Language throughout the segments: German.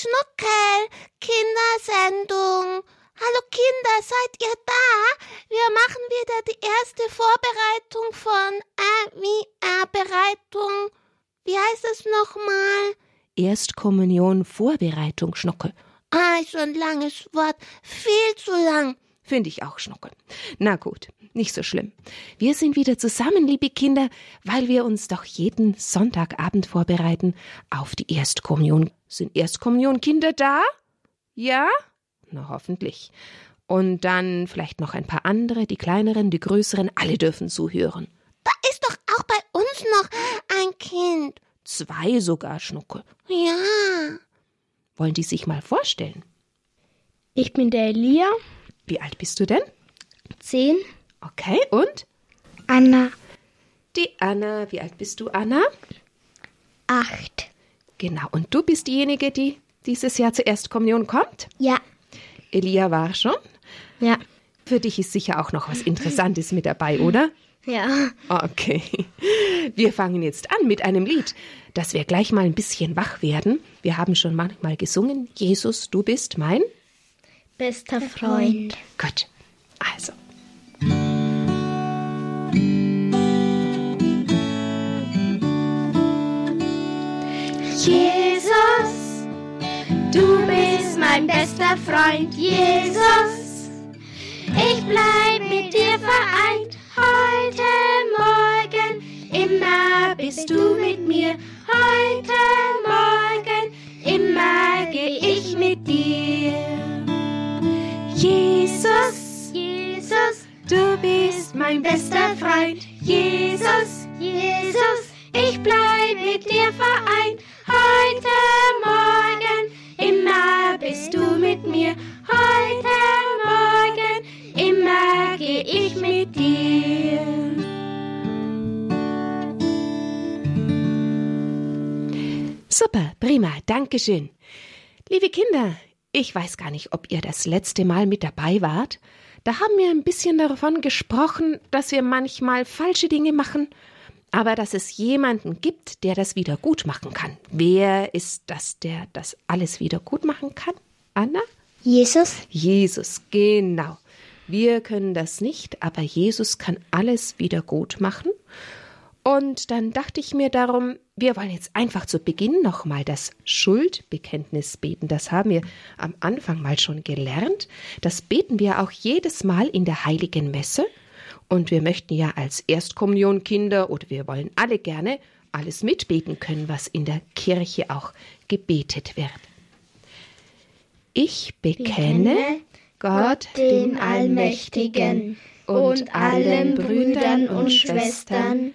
Schnuckel, Kindersendung. Hallo Kinder, seid ihr da? Wir machen wieder die erste Vorbereitung von äh, wie äh, Bereitung. Wie heißt es nochmal? Erstkommunion Vorbereitung, Schnuckel. Ah, so ein langes Wort. Viel zu lang. Finde ich auch, Schnuckel. Na gut, nicht so schlimm. Wir sind wieder zusammen, liebe Kinder, weil wir uns doch jeden Sonntagabend vorbereiten auf die Erstkommunion. Sind Erstkommunionkinder da? Ja? Na, hoffentlich. Und dann vielleicht noch ein paar andere, die kleineren, die größeren, alle dürfen zuhören. Da ist doch auch bei uns noch ein Kind. Zwei sogar, Schnuckel. Ja. Wollen die sich mal vorstellen? Ich bin der Elia, Wie alt bist du denn? zehn. Okay, und? Anna, Die Anna. Wie alt bist du, Anna? acht. Genau. Und du bist diejenige, die dieses Jahr zur Erstkommunion kommt? Ja, Elia war schon. ja, Für dich ist sicher auch noch was Interessantes mit dabei, oder? ja. Okay. Wir fangen jetzt an mit einem Lied, dass wir gleich mal ein bisschen wach werden. Wir haben schon manchmal gesungen. Jesus, du bist mein. Bester Freund. Gut. Also. Jesus, du bist mein bester Freund, Jesus. Dankeschön. Liebe Kinder, ich weiß gar nicht, ob ihr das letzte Mal mit dabei wart. Da haben wir ein bisschen davon gesprochen, dass wir manchmal falsche Dinge machen, aber dass es jemanden gibt, der das wieder gut machen kann. Wer ist das, der das alles wieder gut machen kann? Anna? Jesus, Jesus, genau. Wir können das nicht, aber Jesus kann alles wieder gut machen. Und dann dachte ich mir darum, wir wollen jetzt einfach zu Beginn nochmal das Schuldbekenntnis beten. Das haben wir am Anfang mal schon gelernt. Das beten wir auch jedes Mal in der heiligen Messe. Und wir möchten ja als Erstkommunionkinder oder wir wollen alle gerne alles mitbeten können, was in der Kirche auch gebetet wird. Ich bekenne Gott, den Allmächtigen, und allen Brüdern und Schwestern,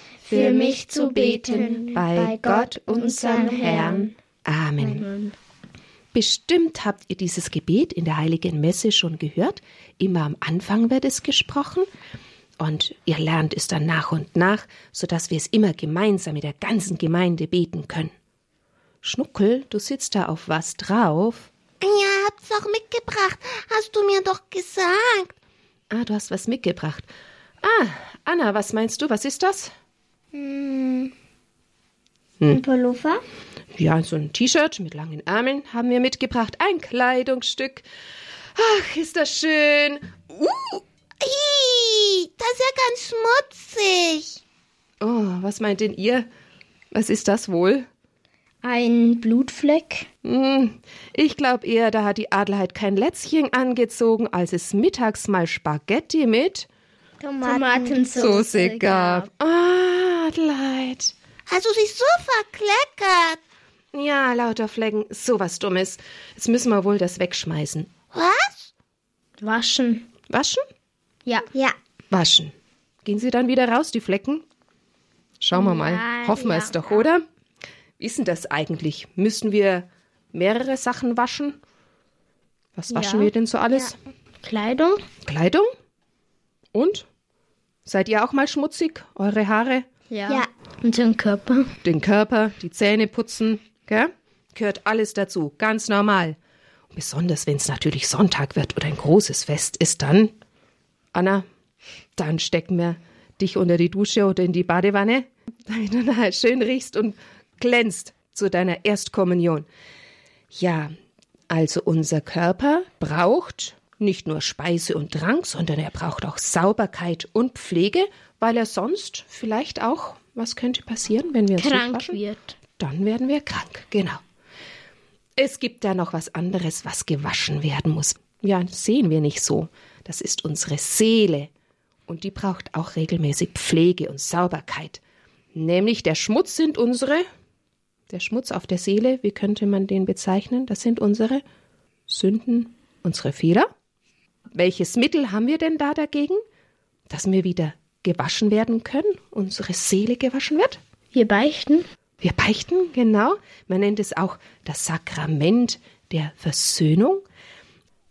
für mich zu beten bei Gott unserem Herrn. Amen. Bestimmt habt ihr dieses Gebet in der heiligen Messe schon gehört. Immer am Anfang wird es gesprochen. Und ihr lernt es dann nach und nach, sodass wir es immer gemeinsam mit der ganzen Gemeinde beten können. Schnuckel, du sitzt da auf was drauf. Ja, hab's doch mitgebracht. Hast du mir doch gesagt. Ah, du hast was mitgebracht. Ah, Anna, was meinst du? Was ist das? Ein Pullover. Ja, so ein T-Shirt mit langen Ärmeln haben wir mitgebracht. Ein Kleidungsstück. Ach, ist das schön. Uh, Ih, das ist ja ganz schmutzig. oh, was meint denn ihr? Was ist das wohl? Ein Blutfleck. Hm, ich glaube eher, da hat die Adelheid kein Lätzchen angezogen, als es mittags mal Spaghetti mit Tomatensauce Soße gab. Ah, Adelheid. Hast du dich so verkleckert? Ja, lauter Flecken, sowas Dummes. Jetzt müssen wir wohl das wegschmeißen. Was? Waschen. Waschen? Ja. Ja. Waschen. Gehen sie dann wieder raus, die Flecken? Schauen wir mal. Ja, Hoffen wir ja. es doch, oder? Wie ist denn das eigentlich? Müssen wir mehrere Sachen waschen? Was waschen ja. wir denn so alles? Ja. Kleidung. Kleidung? Und? Seid ihr auch mal schmutzig? Eure Haare? Ja. ja. Und den Körper. Den Körper, die Zähne putzen, gell? Gehört alles dazu, ganz normal. Und besonders wenn es natürlich Sonntag wird oder ein großes Fest ist, dann, Anna, dann stecken wir dich unter die Dusche oder in die Badewanne, damit du nachher schön riechst und glänzt zu deiner Erstkommunion. Ja, also unser Körper braucht nicht nur Speise und Trank, sondern er braucht auch Sauberkeit und Pflege, weil er sonst vielleicht auch, was könnte passieren, wenn wir uns krank wird. Dann werden wir krank, genau. Es gibt da noch was anderes, was gewaschen werden muss. Ja, sehen wir nicht so. Das ist unsere Seele. Und die braucht auch regelmäßig Pflege und Sauberkeit. Nämlich der Schmutz sind unsere, der Schmutz auf der Seele, wie könnte man den bezeichnen? Das sind unsere Sünden, unsere Fehler. Welches Mittel haben wir denn da dagegen, dass wir wieder gewaschen werden können, unsere Seele gewaschen wird? Wir beichten. Wir beichten, genau. Man nennt es auch das Sakrament der Versöhnung.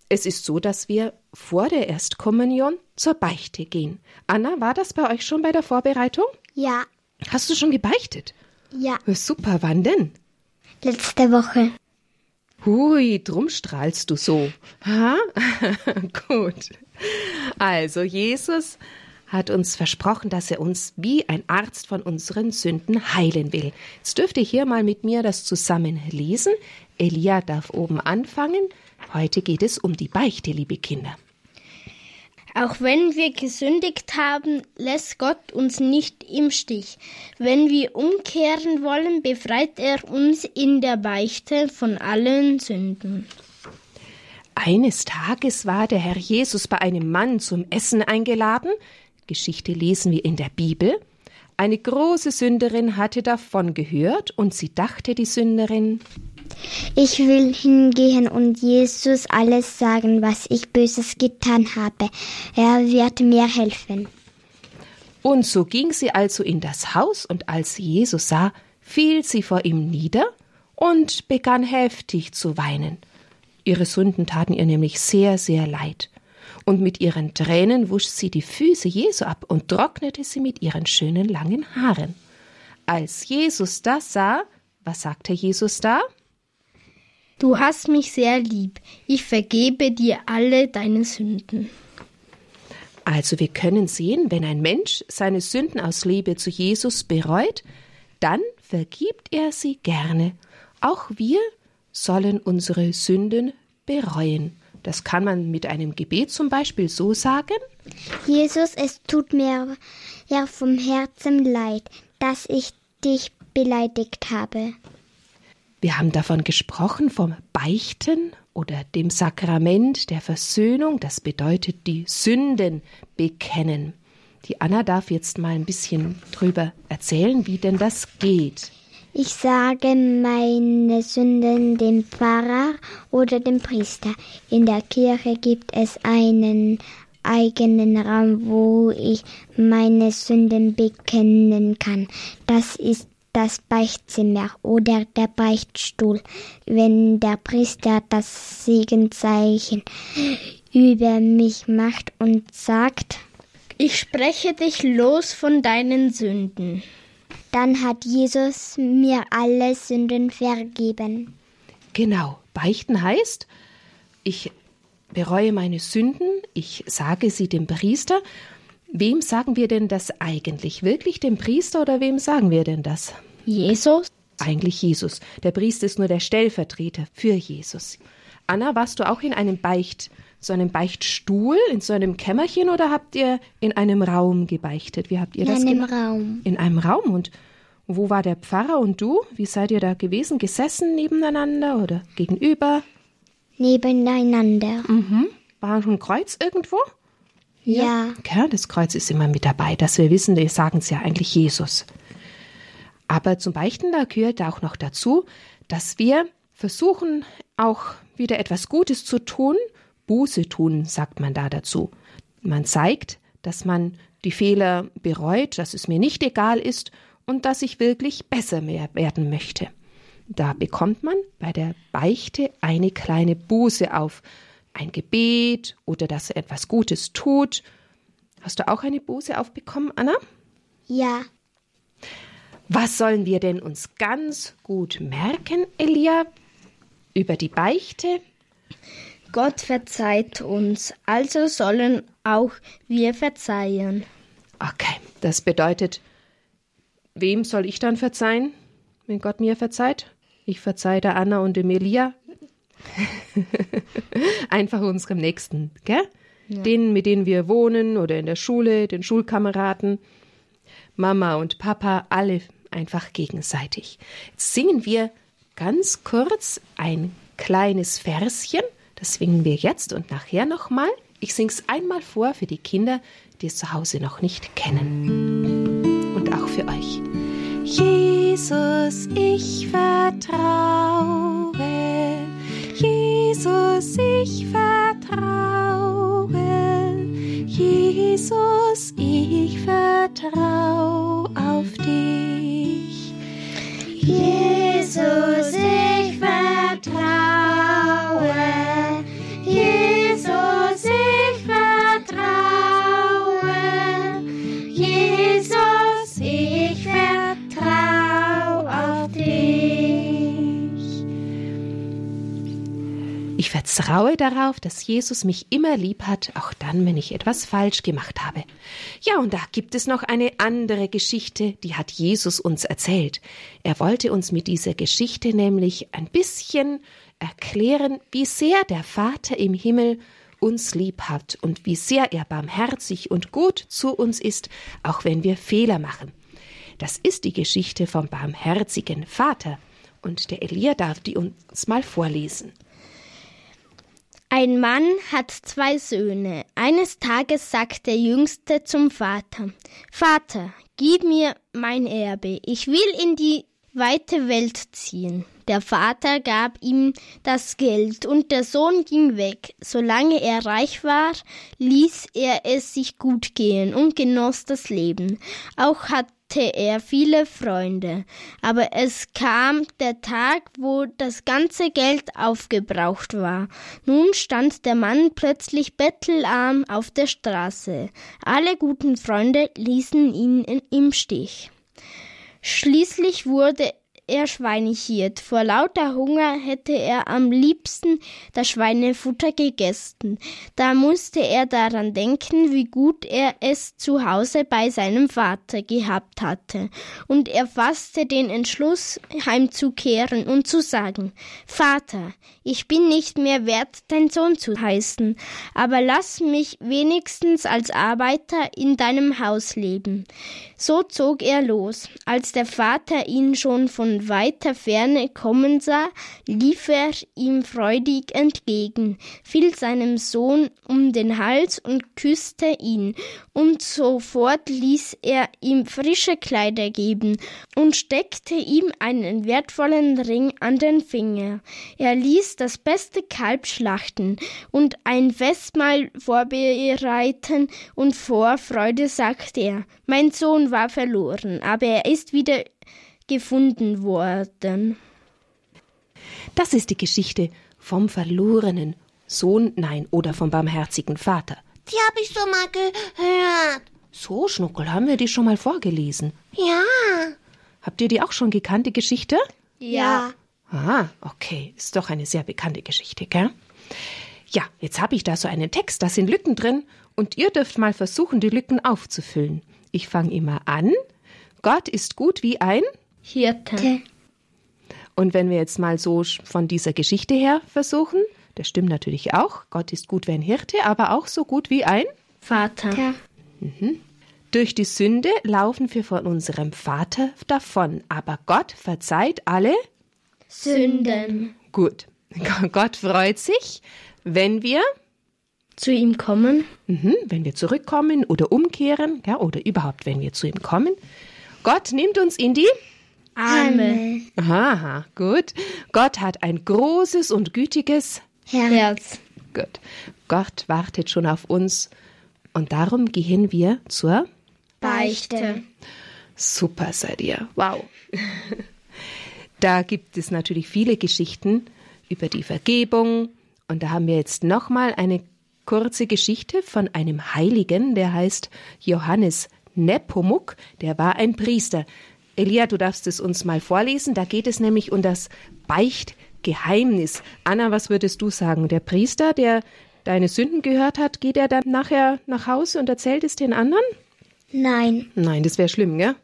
Es ist so, dass wir vor der Erstkommunion zur Beichte gehen. Anna, war das bei euch schon bei der Vorbereitung? Ja. Hast du schon gebeichtet? Ja. Super, wann denn? Letzte Woche. Hui, drum strahlst du so. Ha? Gut. Also, Jesus hat uns versprochen, dass er uns wie ein Arzt von unseren Sünden heilen will. Jetzt dürft ihr hier mal mit mir das zusammen lesen. Elia darf oben anfangen. Heute geht es um die Beichte, liebe Kinder. Auch wenn wir gesündigt haben, lässt Gott uns nicht im Stich. Wenn wir umkehren wollen, befreit er uns in der Beichte von allen Sünden. Eines Tages war der Herr Jesus bei einem Mann zum Essen eingeladen. Geschichte lesen wir in der Bibel. Eine große Sünderin hatte davon gehört und sie dachte, die Sünderin, ich will hingehen und Jesus alles sagen, was ich Böses getan habe. Er wird mir helfen. Und so ging sie also in das Haus, und als sie Jesus sah, fiel sie vor ihm nieder und begann heftig zu weinen. Ihre Sünden taten ihr nämlich sehr, sehr leid. Und mit ihren Tränen wusch sie die Füße Jesu ab und trocknete sie mit ihren schönen langen Haaren. Als Jesus das sah, was sagte Jesus da? Du hast mich sehr lieb. Ich vergebe dir alle deine Sünden. Also wir können sehen, wenn ein Mensch seine Sünden aus Liebe zu Jesus bereut, dann vergibt er sie gerne. Auch wir sollen unsere Sünden bereuen. Das kann man mit einem Gebet zum Beispiel so sagen. Jesus, es tut mir ja vom Herzen leid, dass ich dich beleidigt habe. Wir haben davon gesprochen, vom Beichten oder dem Sakrament der Versöhnung. Das bedeutet die Sünden bekennen. Die Anna darf jetzt mal ein bisschen drüber erzählen, wie denn das geht. Ich sage meine Sünden dem Pfarrer oder dem Priester. In der Kirche gibt es einen eigenen Raum, wo ich meine Sünden bekennen kann. Das ist das Beichtzimmer oder der Beichtstuhl, wenn der Priester das Segenzeichen über mich macht und sagt, ich spreche dich los von deinen Sünden. Dann hat Jesus mir alle Sünden vergeben. Genau, beichten heißt, ich bereue meine Sünden, ich sage sie dem Priester Wem sagen wir denn das eigentlich? Wirklich dem Priester oder wem sagen wir denn das? Jesus? Eigentlich Jesus. Der Priester ist nur der Stellvertreter für Jesus. Anna, warst du auch in einem Beicht, so einem Beichtstuhl, in so einem Kämmerchen oder habt ihr in einem Raum gebeichtet? Wie habt ihr in das gemacht? In einem Raum. In einem Raum und wo war der Pfarrer und du? Wie seid ihr da gewesen? Gesessen nebeneinander oder gegenüber? Nebeneinander. Mhm. War ein Kreuz irgendwo? Ja. ja. Das Kreuz ist immer mit dabei, dass wir wissen, wir sagen es ja eigentlich Jesus. Aber zum Beichten da gehört auch noch dazu, dass wir versuchen, auch wieder etwas Gutes zu tun. Buße tun, sagt man da dazu. Man zeigt, dass man die Fehler bereut, dass es mir nicht egal ist und dass ich wirklich besser mehr werden möchte. Da bekommt man bei der Beichte eine kleine Buße auf. Ein Gebet oder dass er etwas Gutes tut. Hast du auch eine Buße aufbekommen, Anna? Ja. Was sollen wir denn uns ganz gut merken, Elia, über die Beichte? Gott verzeiht uns, also sollen auch wir verzeihen. Okay, das bedeutet, wem soll ich dann verzeihen, wenn Gott mir verzeiht? Ich verzeihe der Anna und dem Elia. Einfach unserem Nächsten, gell? Ja. Denen, mit denen wir wohnen oder in der Schule, den Schulkameraden. Mama und Papa, alle einfach gegenseitig. Jetzt singen wir ganz kurz ein kleines Verschen. Das singen wir jetzt und nachher nochmal. Ich sing's einmal vor für die Kinder, die es zu Hause noch nicht kennen. Und auch für euch. Jesus, ich vertraue. Jesus, ich vertraue. Jesus, ich vertraue auf dich. Jesus, ich vertraue. Vertraue darauf, dass Jesus mich immer lieb hat, auch dann, wenn ich etwas falsch gemacht habe. Ja, und da gibt es noch eine andere Geschichte, die hat Jesus uns erzählt. Er wollte uns mit dieser Geschichte nämlich ein bisschen erklären, wie sehr der Vater im Himmel uns lieb hat und wie sehr er barmherzig und gut zu uns ist, auch wenn wir Fehler machen. Das ist die Geschichte vom barmherzigen Vater. Und der Elia darf die uns mal vorlesen. Ein Mann hat zwei Söhne. Eines Tages sagt der Jüngste zum Vater, Vater, gib mir mein Erbe, ich will in die weite Welt ziehen. Der Vater gab ihm das Geld und der Sohn ging weg. Solange er reich war, ließ er es sich gut gehen und genoss das Leben. Auch hatte er viele Freunde. Aber es kam der Tag, wo das ganze Geld aufgebraucht war. Nun stand der Mann plötzlich bettelarm auf der Straße. Alle guten Freunde ließen ihn im Stich. Schließlich wurde er schweinichiert. Vor lauter Hunger hätte er am liebsten das Schweinefutter gegessen. Da musste er daran denken, wie gut er es zu Hause bei seinem Vater gehabt hatte. Und er fasste den Entschluss, heimzukehren und zu sagen, Vater, ich bin nicht mehr wert, dein Sohn zu heißen, aber lass mich wenigstens als Arbeiter in deinem Haus leben. So zog er los. Als der Vater ihn schon von weiter Ferne kommen sah, lief er ihm freudig entgegen, fiel seinem Sohn um den Hals und küsste ihn, und sofort ließ er ihm frische Kleider geben und steckte ihm einen wertvollen Ring an den Finger. Er ließ das beste Kalb schlachten und ein Festmahl vorbereiten, und vor Freude sagte er, mein Sohn war verloren, aber er ist wieder gefunden worden. Das ist die Geschichte vom verlorenen Sohn, nein, oder vom barmherzigen Vater. Die habe ich schon mal gehört. So, Schnuckel, haben wir die schon mal vorgelesen? Ja. Habt ihr die auch schon gekannt, die Geschichte? Ja. Ah, okay. Ist doch eine sehr bekannte Geschichte, gell? Ja, jetzt habe ich da so einen Text, da sind Lücken drin und ihr dürft mal versuchen, die Lücken aufzufüllen. Ich fange immer an. Gott ist gut wie ein Hirte. Und wenn wir jetzt mal so von dieser Geschichte her versuchen, das stimmt natürlich auch. Gott ist gut wie ein Hirte, aber auch so gut wie ein Vater. Ja. Mhm. Durch die Sünde laufen wir von unserem Vater davon, aber Gott verzeiht alle Sünden. Gut. Gott freut sich, wenn wir zu ihm kommen, mhm, wenn wir zurückkommen oder umkehren, ja, oder überhaupt, wenn wir zu ihm kommen. Gott nimmt uns in die Arme. Aha, gut. Gott hat ein großes und gütiges Herz. Gut. Gott wartet schon auf uns und darum gehen wir zur Beichte. Super seid ihr. Wow. Da gibt es natürlich viele Geschichten über die Vergebung Und da haben wir jetzt nochmal eine kurze Geschichte von einem Heiligen, der heißt Johannes Nepomuk, der war ein Priester. Elia, du darfst es uns mal vorlesen. Da geht es nämlich um das Beichtgeheimnis. Anna, was würdest du sagen? Der Priester, der deine Sünden gehört hat, geht er dann nachher nach Hause und erzählt es den anderen? Nein. Nein, das wäre schlimm, gell?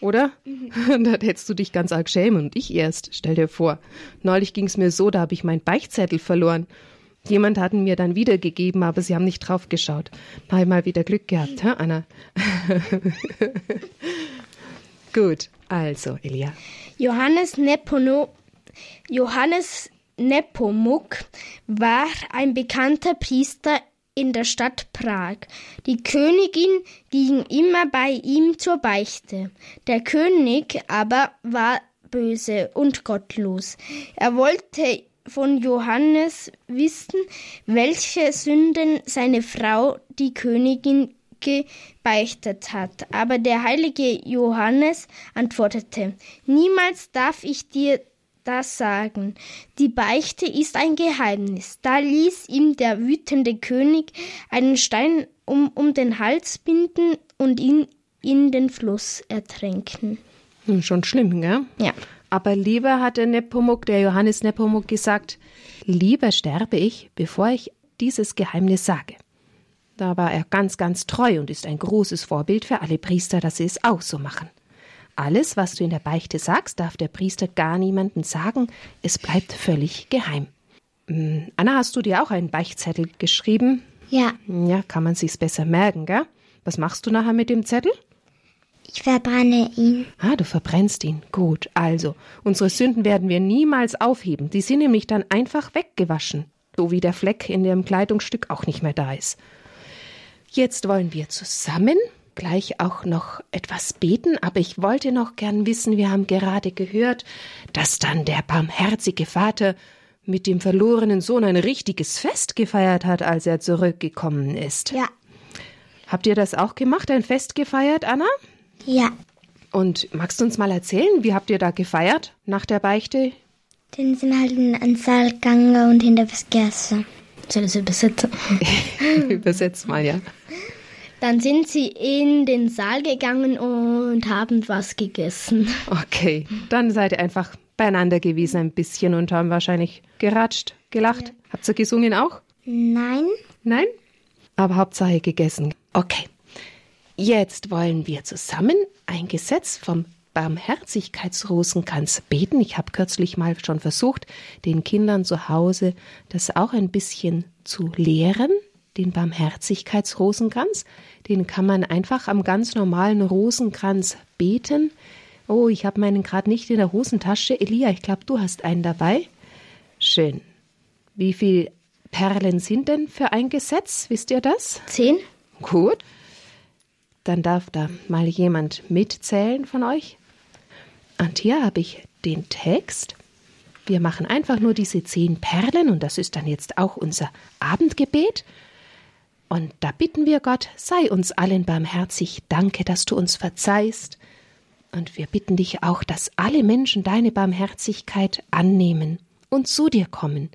Oder? Mhm. da hättest du dich ganz arg schämen und ich erst. Stell dir vor. Neulich ging es mir so, da habe ich meinen Beichtzettel verloren. Jemand hat ihn mir dann wiedergegeben, aber sie haben nicht drauf geschaut. Mal mal wieder Glück gehabt, hä, Anna? Gut, also, Elia. Johannes Nepono, Johannes Nepomuk war ein bekannter Priester in der Stadt Prag. Die Königin ging immer bei ihm zur Beichte. Der König aber war böse und gottlos. Er wollte von Johannes wissen, welche Sünden seine Frau, die Königin, gebeichtet hat. Aber der heilige Johannes antwortete, Niemals darf ich dir das sagen. Die Beichte ist ein Geheimnis. Da ließ ihm der wütende König einen Stein um, um den Hals binden und ihn in den Fluss ertränken. Hm, schon schlimm, gell? Ja. Aber lieber hatte Nepomuk, der Johannes Nepomuk, gesagt, lieber sterbe ich, bevor ich dieses Geheimnis sage. Da war er ganz, ganz treu und ist ein großes Vorbild für alle Priester, dass sie es auch so machen. Alles, was du in der Beichte sagst, darf der Priester gar niemandem sagen. Es bleibt völlig geheim. Hm, Anna, hast du dir auch einen Beichtzettel geschrieben? Ja. Ja, kann man sich's besser merken, gell? Was machst du nachher mit dem Zettel? Ich verbrenne ihn. Ah, du verbrennst ihn. Gut, also, unsere Sünden werden wir niemals aufheben. Die sind nämlich dann einfach weggewaschen. So wie der Fleck in dem Kleidungsstück auch nicht mehr da ist. Jetzt wollen wir zusammen gleich auch noch etwas beten, aber ich wollte noch gern wissen, wir haben gerade gehört, dass dann der barmherzige Vater mit dem verlorenen Sohn ein richtiges Fest gefeiert hat, als er zurückgekommen ist. Ja. Habt ihr das auch gemacht, ein Fest gefeiert, Anna? Ja. Und magst du uns mal erzählen, wie habt ihr da gefeiert nach der Beichte? Dann sind halt in den Saal gegangen und hinter das Gasse. Soll ich übersetzen? Übersetzt mal, ja. Dann sind sie in den Saal gegangen und haben was gegessen. Okay, dann seid ihr einfach beieinander gewesen ein bisschen und haben wahrscheinlich geratscht, gelacht. Ja. Habt ihr gesungen auch? Nein. Nein? Aber Hauptsache gegessen. Okay. Jetzt wollen wir zusammen ein Gesetz vom Barmherzigkeitsrosenkranz beten. Ich habe kürzlich mal schon versucht, den Kindern zu Hause das auch ein bisschen zu lehren, den Barmherzigkeitsrosenkranz. Den kann man einfach am ganz normalen Rosenkranz beten. Oh, ich habe meinen gerade nicht in der Hosentasche. Elia, ich glaube, du hast einen dabei. Schön. Wie viele Perlen sind denn für ein Gesetz? Wisst ihr das? Zehn. Gut. Dann darf da mal jemand mitzählen von euch. Und hier habe ich den Text. Wir machen einfach nur diese zehn Perlen und das ist dann jetzt auch unser Abendgebet. Und da bitten wir Gott, sei uns allen barmherzig, danke, dass du uns verzeihst. Und wir bitten dich auch, dass alle Menschen deine Barmherzigkeit annehmen und zu dir kommen.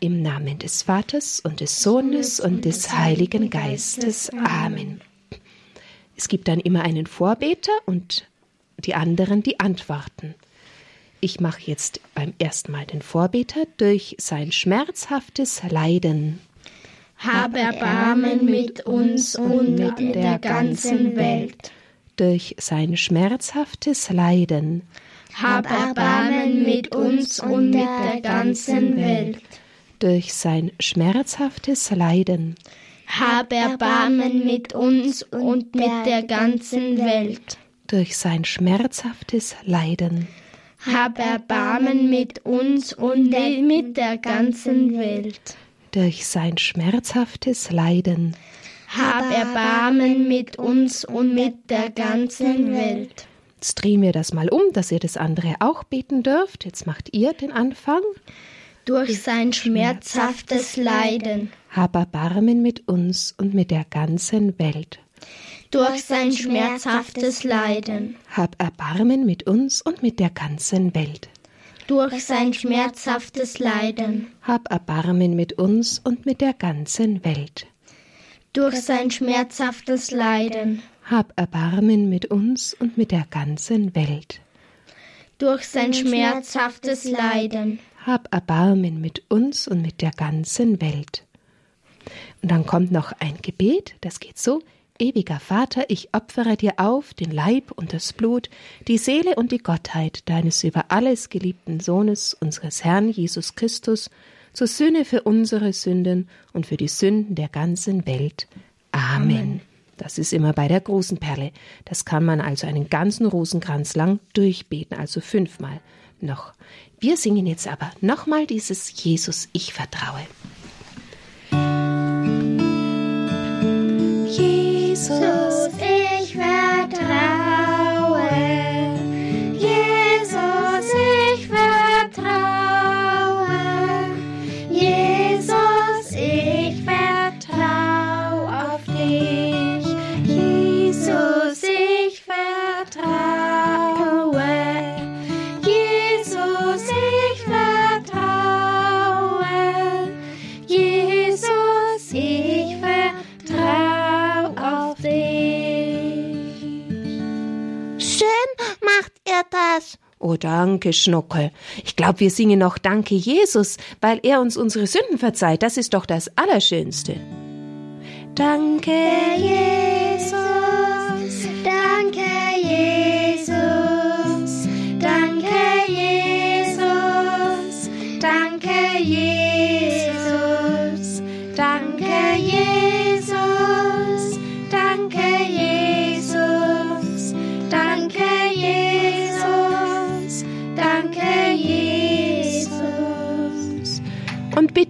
Im Namen des Vaters und des Sohnes und des Heiligen Geistes. Amen. Es gibt dann immer einen Vorbeter und die anderen die antworten. Ich mache jetzt beim ersten Mal den Vorbeter durch sein schmerzhaftes Leiden. Hab Erbarmen mit uns und mit der ganzen Welt. Durch sein schmerzhaftes Leiden. Hab Erbarmen mit uns und mit der ganzen Welt. Durch sein schmerzhaftes Leiden hab Erbarmen mit uns und mit der ganzen Welt. Durch sein schmerzhaftes Leiden. Hab Erbarmen mit uns und mit der ganzen Welt. Durch sein schmerzhaftes Leiden. Hab Erbarmen mit uns und mit der ganzen Welt. Jetzt drehen wir das mal um, dass ihr das andere auch beten dürft. Jetzt macht ihr den Anfang durch sein schmerzhaftes Leiden. Hab Erbarmen mit uns und mit der ganzen Welt. Durch sein schmerzhaftes Leiden. Hab Erbarmen mit uns und mit der ganzen Welt. durch sein schmerzhaftes Leiden. Hab Erbarmen mit uns und mit der ganzen Welt. Durch sein schmerzhaftes Leiden. Hab Erbarmen mit uns und mit der ganzen Welt. Durch sein schmerzhaftes Leiden. Hab Erbarmen mit uns und mit der ganzen Welt. Und dann kommt noch ein Gebet, das geht so. Ewiger Vater, ich opfere dir auf den Leib und das Blut, die Seele und die Gottheit deines über alles geliebten Sohnes, unseres Herrn Jesus Christus, zur Sühne für unsere Sünden und für die Sünden der ganzen Welt. Amen. Amen. Das ist immer bei der großen Perle. Das kann man also einen ganzen Rosenkranz lang durchbeten, also fünfmal noch. Wir singen jetzt aber nochmal dieses Jesus, ich vertraue. Jesus, danke, Schnuckel. Ich glaube, wir singen noch Danke, Jesus, weil er uns unsere Sünden verzeiht. Das ist doch das Allerschönste. Danke, Jesus,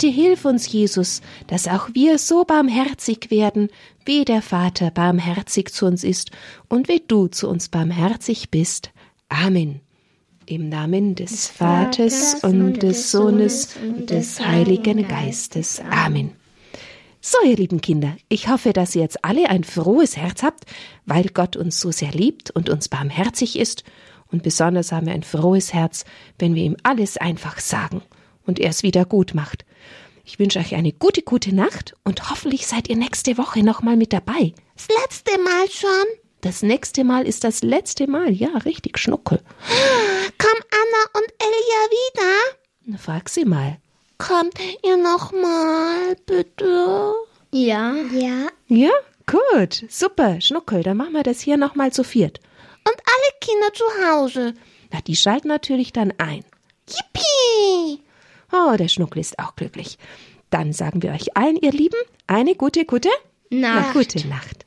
bitte hilf uns, Jesus, dass auch wir so barmherzig werden, wie der Vater barmherzig zu uns ist und wie du zu uns barmherzig bist. Amen. Im Namen des Vaters und des Sohnes und des Heiligen Geistes. Amen. So, ihr lieben Kinder, ich hoffe, dass ihr jetzt alle ein frohes Herz habt, weil Gott uns so sehr liebt und uns barmherzig ist. Und besonders haben wir ein frohes Herz, wenn wir ihm alles einfach sagen und er es wieder gut macht. Ich wünsche euch eine gute, gute Nacht und hoffentlich seid ihr nächste Woche nochmal mit dabei. Das letzte Mal schon. Das nächste Mal ist das letzte Mal. Ja, richtig, Schnuckel. Kommen Anna und Elia wieder? Na, Frag sie mal. Kommt ihr noch mal, bitte? Ja. Ja, Ja, gut, super, Schnuckel. Dann machen wir das hier nochmal zu viert. Und alle Kinder zu Hause. Na, die schalten natürlich dann ein. Yippie! Oh, der Schnuckel ist auch glücklich. Dann sagen wir euch allen, ihr Lieben, eine gute, gute Nacht. gute Nacht.